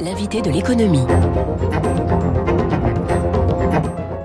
L'invité de l'économie.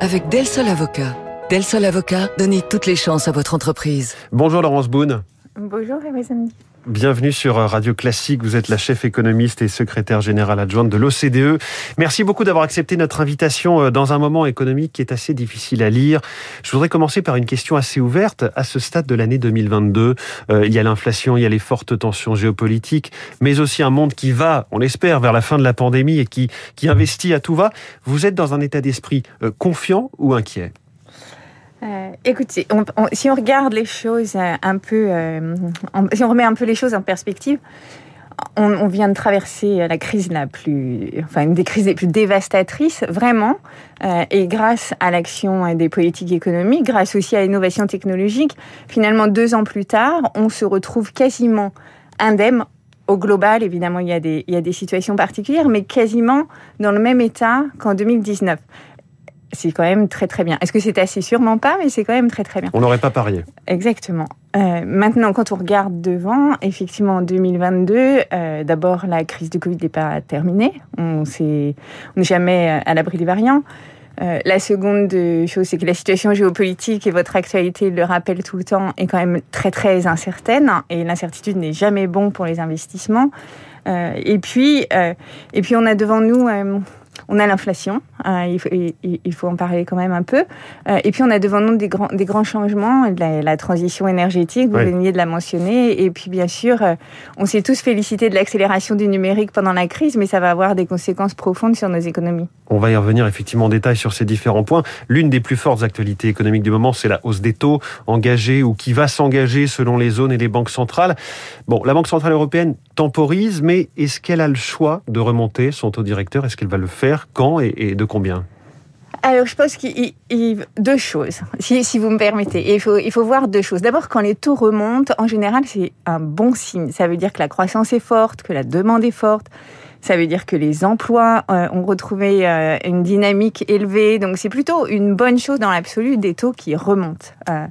Avec Del Sol Avocat. Del Sol Avocat, donnez toutes les chances à votre entreprise. Bonjour Laurence Boone. Bonjour Samedi. Bienvenue sur Radio Classique. Vous êtes la chef économiste et secrétaire générale adjointe de l'OCDE. Merci beaucoup d'avoir accepté notre invitation euh, dans un moment économique qui est assez difficile à lire. Je voudrais commencer par une question assez ouverte. À ce stade de l'année 2022, euh, il y a l'inflation, il y a les fortes tensions géopolitiques, mais aussi un monde qui va, on l'espère, vers la fin de la pandémie et qui, qui investit à tout va. Vous êtes dans un état d'esprit euh, confiant ou inquiet? Euh, écoutez, si on regarde les choses euh, un peu, euh, si on remet un peu les choses en perspective, on, vient de traverser la crise la plus, enfin une des crises les plus dévastatrices, vraiment, et grâce à l'action des politiques économiques, grâce aussi à l'innovation technologique, finalement deux ans plus tard, on se retrouve quasiment indemne. Au global, évidemment, des, il y a des situations particulières, mais quasiment dans le même état qu'en 2019 c'est quand même très très bien. Est-ce que c'est assez Sûrement pas, mais c'est quand même très très bien. On n'aurait pas parié. Exactement. Euh, maintenant, quand on regarde devant, effectivement, en 2022, euh, d'abord, la crise du Covid n'est pas terminée. On n'est jamais à l'abri des variants. Euh, la seconde chose, c'est que la situation géopolitique et votre actualité le rappellent tout le temps est quand même très très incertaine et l'incertitude n'est jamais bon pour les investissements. et puis, et puis on a devant nous on a l'inflation, euh, il, faut, en parler quand même un peu. Euh, et puis on a devant nous des grands, des grands changements, la, transition énergétique, vous veniez de la mentionner. Et puis bien sûr, euh, on s'est tous félicités de l'accélération du numérique pendant la crise, mais ça va avoir des conséquences profondes sur nos économies. On va y revenir effectivement en détail sur ces différents points. L'une des plus fortes actualités économiques du moment, c'est la hausse des taux engagés ou qui va s'engager selon les zones et les banques centrales. Bon, la Banque centrale européenne temporise, mais est-ce qu'elle a le choix de remonter son taux directeur? Est-ce qu'elle va le faire? Quand et, de combien? Alors, je pense qu'il y a deux choses, si, vous me permettez. il, faut, voir deux choses. D'abord, quand les taux remontent, en général, c'est un bon signe. Ça veut dire que la croissance est forte, que la demande est forte. Ça veut dire que les emplois euh, ont retrouvé euh, une dynamique élevée. Donc, c'est plutôt une bonne chose dans l'absolu des taux qui remontent. Euh,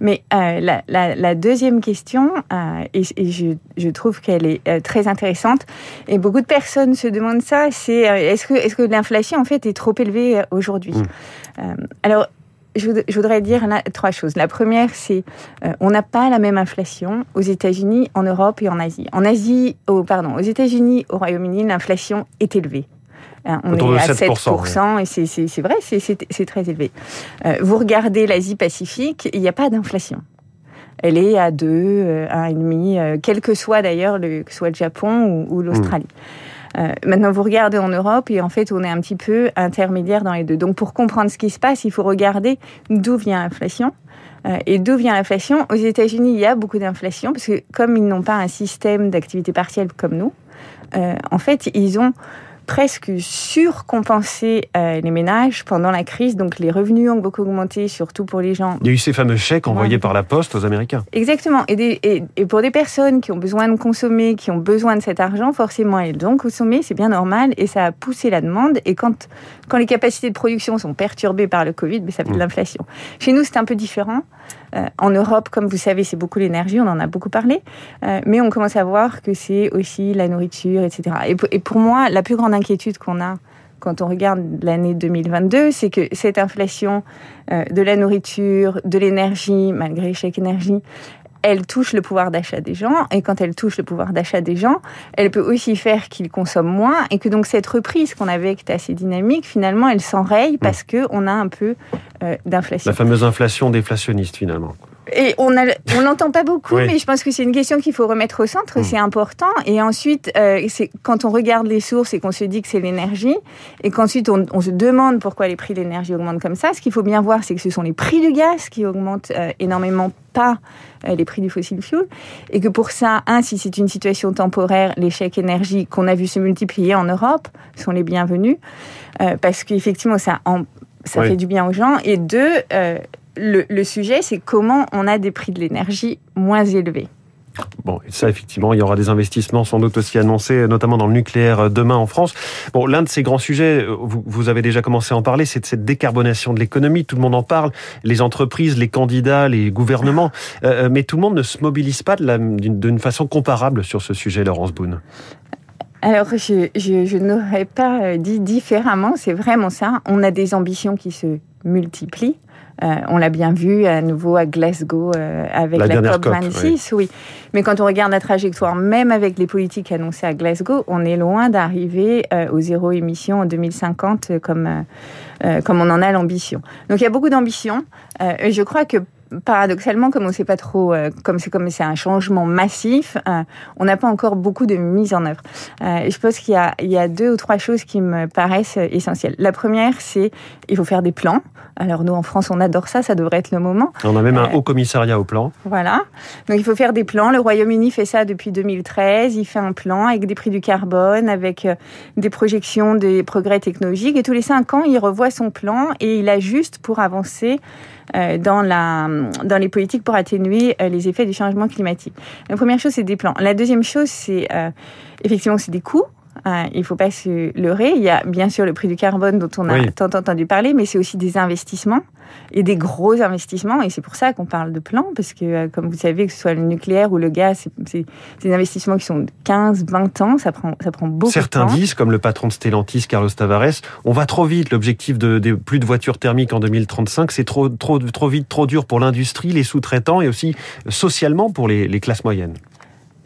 mais euh, la, la, la, deuxième question, euh, et, et je, je, trouve qu'elle est euh, très intéressante, et beaucoup de personnes se demandent ça, c'est est-ce que, est -ce que l'inflation en fait est trop élevée aujourd'hui? Mmh. Alors, je, voudrais dire là, trois choses. La première, c'est on n'a pas la même inflation aux États-Unis, en Europe et en Asie. En Asie, oh, pardon, aux États-Unis, au Royaume-Uni, l'inflation est élevée. Hein, on est à 7%, et c'est vrai, c'est très élevé. Euh, vous regardez l'Asie-Pacifique, il n'y a pas d'inflation. Elle est à 2, 1,5, euh, quel que soit d'ailleurs, que soit le Japon ou, l'Australie. Hmm. Euh, maintenant, vous regardez en Europe et en fait, on est un petit peu intermédiaire dans les deux. Donc, pour comprendre ce qui se passe, il faut regarder d'où vient l'inflation. et d'où vient l'inflation? Aux États-Unis, il y a beaucoup d'inflation parce que comme ils n'ont pas un système d'activité partielle comme nous, en fait, ils ont presque surcompensé euh, les ménages pendant la crise. Donc les revenus ont beaucoup augmenté, surtout pour les gens. Il y a eu ces fameux chèques envoyés par la poste aux Américains. Exactement. Et, et, pour des personnes qui ont besoin de consommer, qui ont besoin de cet argent, forcément elles ont consommé, c'est bien normal, et ça a poussé la demande. Et quand, quand les capacités de production sont perturbées par le Covid, mais ça fait de mmh. l'inflation. Chez nous, c'est un peu différent. Euh, en Europe, comme vous savez, c'est beaucoup l'énergie, on en a beaucoup parlé, euh, mais on commence à voir que c'est aussi la nourriture, etc. Et, pour moi, la plus grande inquiétude qu'on a quand on regarde l'année 2022, c'est que cette inflation euh, de la nourriture, de l'énergie, malgré chaque énergie, elle touche le pouvoir d'achat des gens, et quand elle touche le pouvoir d'achat des gens, elle peut aussi faire qu'ils consomment moins, et que donc cette reprise qu'on avait, qui était assez dynamique, finalement, elle s'enraye parce qu'on a un peu euh, d'inflation. La fameuse inflation déflationniste, finalement. Et on on l'entend pas beaucoup, mais je pense que c'est une question qu'il faut remettre au centre. Hmm. C'est important. Et ensuite, euh, c'est quand on regarde les sources et qu'on se dit que c'est l'énergie, et qu'ensuite on, on, se demande pourquoi les prix de l'énergie augmentent comme ça. Ce qu'il faut bien voir, c'est que ce sont les prix du gaz qui augmentent euh, énormément, pas euh, les prix du fossil fuel, et que pour ça, un, si c'est une situation temporaire, les chèques énergie qu'on a vu se multiplier en Europe sont les bienvenus, parce qu'effectivement ça en, ça fait du bien aux gens. Et deux, euh, le, sujet, c'est comment on a des prix de l'énergie moins élevés. Bon, et ça, effectivement, il y aura des investissements sans doute aussi annoncés, notamment dans le nucléaire euh, demain en France. Bon, l'un de ces grands sujets, euh, vous, avez déjà commencé à en parler, c'est de cette décarbonation de l'économie. Tout le monde en parle, les entreprises, les candidats, les gouvernements, mais tout le monde ne se mobilise pas d'une façon comparable sur ce sujet, Laurence Boone. Alors, je, je, je n'aurais pas dit différemment, c'est vraiment ça. On a des ambitions qui se multiplient. Euh, on l'a bien vu à nouveau à Glasgow euh, avec la, COP26, oui. Mais quand on regarde la trajectoire, même avec les politiques annoncées à Glasgow, on est loin d'arriver euh, au zéro émission en 2050 comme, comme on en a l'ambition. Donc il y a beaucoup d'ambition. et je crois que paradoxalement, comme on ne sait pas trop, comme c'est comme c'est un changement massif, on n'a pas encore beaucoup de mise en œuvre. et je pense qu'il y, y a, deux ou trois choses qui me paraissent essentielles. La première, c'est il faut faire des plans. Alors nous, en France, on adore ça, ça devrait être le moment. On a même un euh, haut commissariat au plan. Voilà. Donc il faut faire des plans. Le Royaume-Uni fait ça depuis 2013. Il fait un plan avec des prix du carbone, avec euh, des projections des progrès technologiques. Et tous les cinq ans, il revoit son plan et il ajuste pour avancer euh, dans, la, dans les politiques pour atténuer les effets du changement climatique. La première chose, c'est des plans. La deuxième chose, c'est effectivement, c'est des coûts. Il ne faut pas se leurrer. Il y a bien sûr le prix du carbone dont on a tant entendu parler, mais c'est aussi des investissements et des gros investissements. Et c'est pour ça qu'on parle de plan, parce que, euh, comme vous savez, que ce soit le nucléaire ou le gaz, c'est des investissements qui sont 15, 20 ans. Ça prend, ça prend beaucoup Certains de temps. disent, comme le patron de Stellantis, Carlos Tavares, on va trop vite. L'objectif de, de, plus de voitures thermiques en 2035, c'est trop, trop, trop vite, trop dur pour l'industrie, les sous-traitants et aussi socialement pour les, les classes moyennes.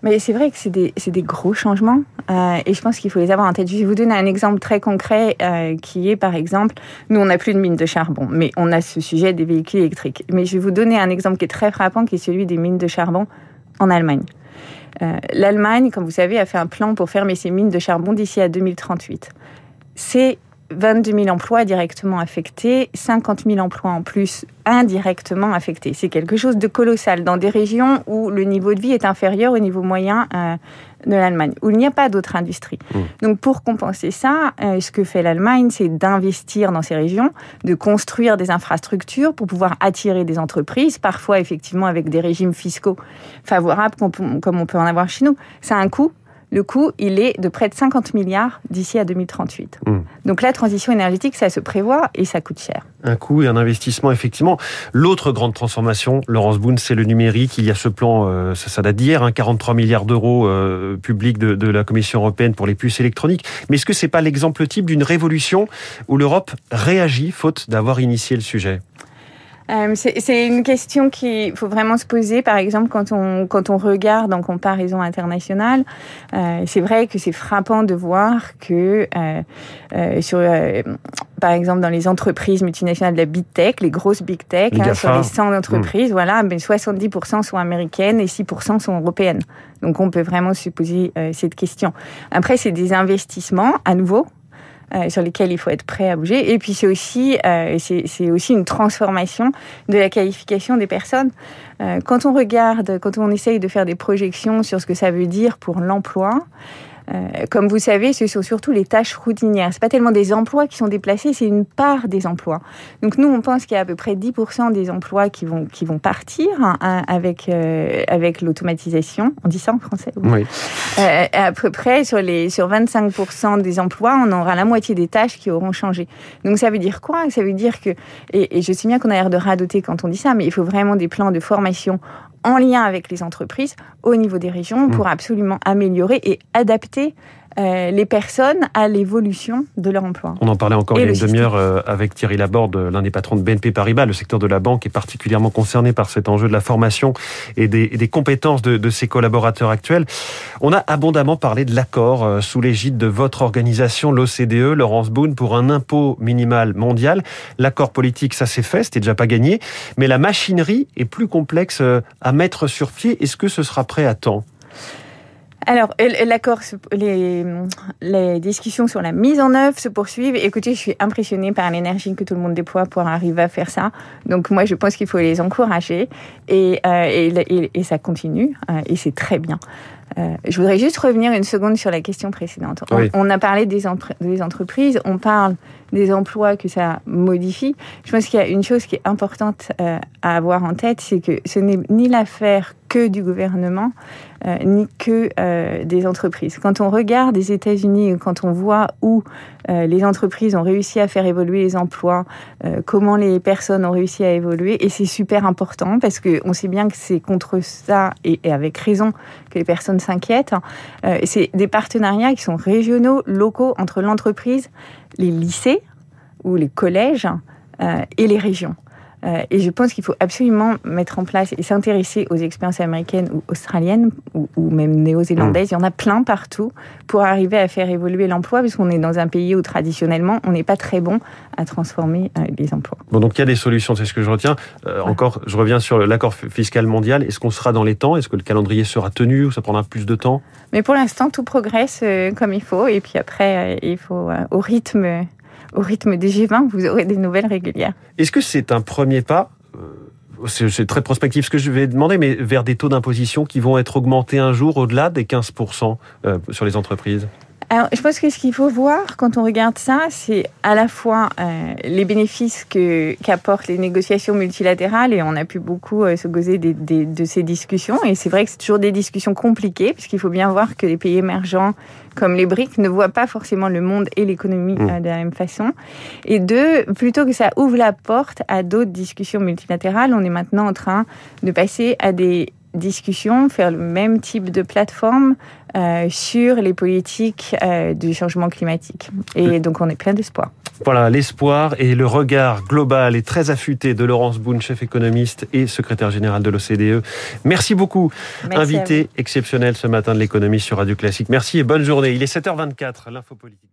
Mais c'est vrai que c'est des, des, gros changements euh, et je pense qu'il faut les avoir en tête. Je vais vous donner un exemple très concret euh, qui est, par exemple, nous, on n'a plus de mines de charbon, mais on a ce sujet des véhicules électriques. Mais je vais vous donner un exemple qui est très frappant, qui est celui des mines de charbon en Allemagne. Euh, L'Allemagne, comme vous savez, a fait un plan pour fermer ses mines de charbon d'ici à 2038. C'est 22 000 emplois directement affectés, 50 000 emplois en plus indirectement affectés. C'est quelque chose de colossal dans des régions où le niveau de vie est inférieur au niveau moyen euh, de l'Allemagne, où il n'y a pas d'autres industries. Mmh. Donc pour compenser ça, euh, ce que fait l'Allemagne, c'est d'investir dans ces régions, de construire des infrastructures pour pouvoir attirer des entreprises, parfois effectivement avec des régimes fiscaux favorables comme on peut en avoir chez nous. Ça a un coût, le coût, il est de près de 50 milliards d'ici à 2038. Hmm. Donc la transition énergétique, ça se prévoit et ça coûte cher. Un coût et un investissement, effectivement. L'autre grande transformation, Laurence Boone, c'est le numérique. Il y a ce plan, euh, ça, date d'hier, 43 hein, milliards d'euros euh, publics de, de, la Commission européenne pour les puces électroniques. Mais est-ce que c'est pas l'exemple type d'une révolution où l'Europe réagit faute d'avoir initié le sujet? Euh, c'est une question qu'il faut vraiment se poser, par exemple, quand on, quand on regarde en comparaison internationale. Euh, c'est vrai que c'est frappant de voir que, euh, euh sur, euh, par exemple, dans les entreprises multinationales de la big tech, les grosses big tech, hein, sur les 100 entreprises, mmh. voilà, ben 70% sont américaines et 6% sont européennes. Donc, on peut vraiment se poser cette question. Après, c'est des investissements, à nouveau, euh, sur lesquels il faut être prêt à bouger. Et puis c'est aussi, euh, aussi une transformation de la qualification des personnes. Euh, quand on regarde, quand on essaye de faire des projections sur ce que ça veut dire pour l'emploi, euh, comme vous savez, ce sont surtout les tâches routinières. C'est pas tellement des emplois qui sont déplacés, c'est une part des emplois. Donc nous, on pense qu'il y a à peu près 10% des emplois qui vont qui vont partir hein, avec euh, avec l'automatisation. On dit ça en français Oui. Euh, à peu près sur les sur 25% des emplois, on aura la moitié des tâches qui auront changé. Donc ça veut dire quoi? Ça veut dire que et, et je sais bien qu'on a l'air de radoter quand on dit ça, mais il faut vraiment des plans de formation en lien avec les entreprises au niveau des régions pour mmh. absolument améliorer et adapter euh, les personnes à l'évolution de leur emploi. On en parlait encore il y a une demi-heure euh, avec Thierry Laborde, l'un des patrons de BNP Paribas. Le secteur de la banque est particulièrement concerné par cet enjeu de la formation et des, des compétences de, de, ses collaborateurs actuels. On a abondamment parlé de l'accord euh, sous l'égide de votre organisation, l'OCDE, Laurence Boone, pour un impôt minimal mondial. L'accord politique, ça s'est fait, c'était déjà pas gagné, mais la machinerie est plus complexe à mettre sur pied. Est-ce que ce sera prêt à temps? Alors, l'accord, les, discussions sur la mise en œuvre se poursuivent. Écoutez, je suis impressionnée par l'énergie que tout le monde déploie pour arriver à faire ça. Donc, moi, je pense qu'il faut les encourager. Et, euh, ça continue. Euh, et c'est très bien. Euh, je voudrais juste revenir une seconde sur la question précédente. On, a parlé des, des, entreprises, on parle des emplois que ça modifie. Je pense qu'il y a une chose qui est importante euh, à avoir en tête, c'est que ce n'est ni l'affaire que du gouvernement, euh, ni que des entreprises. Quand on regarde les États-Unis, quand on voit où les entreprises ont réussi à faire évoluer les emplois, comment les personnes ont réussi à évoluer, et c'est super important parce qu'on sait bien que c'est contre ça, et, avec raison, que les personnes s'inquiètent. c'est des partenariats qui sont régionaux, locaux, entre l'entreprise, les lycées ou les collèges et les régions. Euh, et je pense qu'il faut absolument mettre en place et s'intéresser aux expériences américaines ou australiennes ou, même néo-zélandaises. Il y en a plein partout pour arriver à faire évoluer l'emploi, puisqu'on est dans un pays où traditionnellement on n'est pas très bon à transformer euh, les emplois. Bon, donc il y a des solutions, c'est ce que je retiens. Euh, encore, je reviens sur l'accord fiscal mondial. Est-ce qu'on sera dans les temps? Est-ce que le calendrier sera tenu? Ou ça prendra plus de temps? Mais pour l'instant, tout progresse comme il faut. Et puis après, il faut au rythme au rythme des G20, vous aurez des nouvelles régulières. Est-ce que c'est un premier pas euh, c'est très prospectif ce que je vais demander, mais vers des taux d'imposition qui vont être augmentés un jour au-delà des 15% euh, sur les entreprises? Alors, je pense que ce qu'il faut voir quand on regarde ça, c'est à la fois euh, les bénéfices que, qu'apportent les négociations multilatérales, et on a pu beaucoup se goser de ces discussions, et c'est vrai que c'est toujours des discussions compliquées, puisqu'il faut bien voir que les pays émergents comme les BRICS ne voient pas forcément le monde et l'économie mmh. euh, de la même façon. Et deux, plutôt que ça ouvre la porte à d'autres discussions multilatérales, on est maintenant en train de passer à des discussions, faire le même type de plateforme euh, sur les politiques euh, du changement climatique. Et donc on est plein d'espoir. Voilà, l'espoir et le regard global et très affûté de Laurence Boone, chef économiste et secrétaire général de l'OCDE. Merci beaucoup, invité exceptionnel ce matin de l'économie sur Radio Classique. Merci et bonne journée. Il est 7h24, l'info politique.